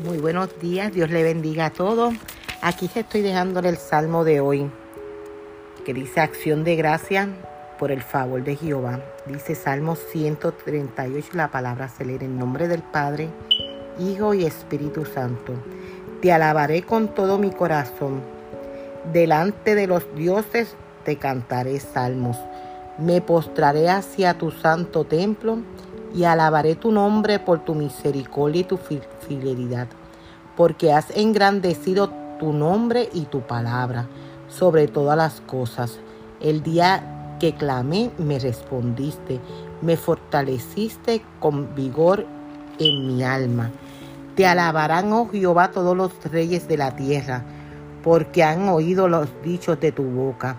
Muy buenos días, Dios le bendiga a todos. Aquí te estoy dejándole el salmo de hoy, que dice acción de gracia por el favor de Jehová. Dice Salmo 138, la palabra se lee en nombre del Padre, Hijo y Espíritu Santo. Te alabaré con todo mi corazón. Delante de los dioses te cantaré salmos. Me postraré hacia tu santo templo y alabaré tu nombre por tu misericordia y tu fidelidad, porque has engrandecido tu nombre y tu palabra sobre todas las cosas. El día que clamé me respondiste, me fortaleciste con vigor en mi alma. Te alabarán, oh Jehová, todos los reyes de la tierra, porque han oído los dichos de tu boca,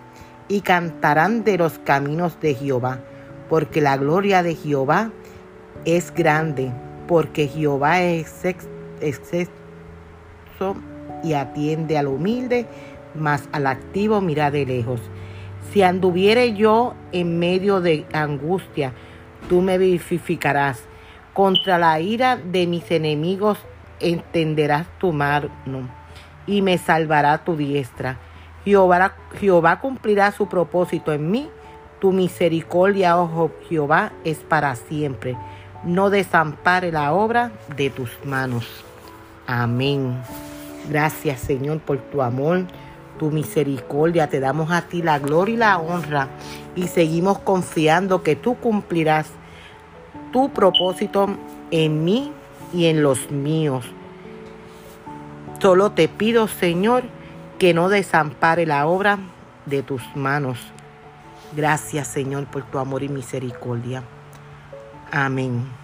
y cantarán de los caminos de Jehová, porque la gloria de Jehová es grande, porque Jehová es exceso y atiende al humilde, mas al activo mira de lejos. Si anduviere yo en medio de angustia, tú me vivificarás. Contra la ira de mis enemigos entenderás tu mano y me salvará tu diestra. Jehová, Jehová cumplirá su propósito en mí. Tu misericordia, oh Jehová, es para siempre no desampare la obra de tus manos. Amén. Gracias Señor por tu amor, tu misericordia. Te damos a ti la gloria y la honra y seguimos confiando que tú cumplirás tu propósito en mí y en los míos. Solo te pido Señor que no desampare la obra de tus manos. Gracias Señor por tu amor y misericordia. Amén.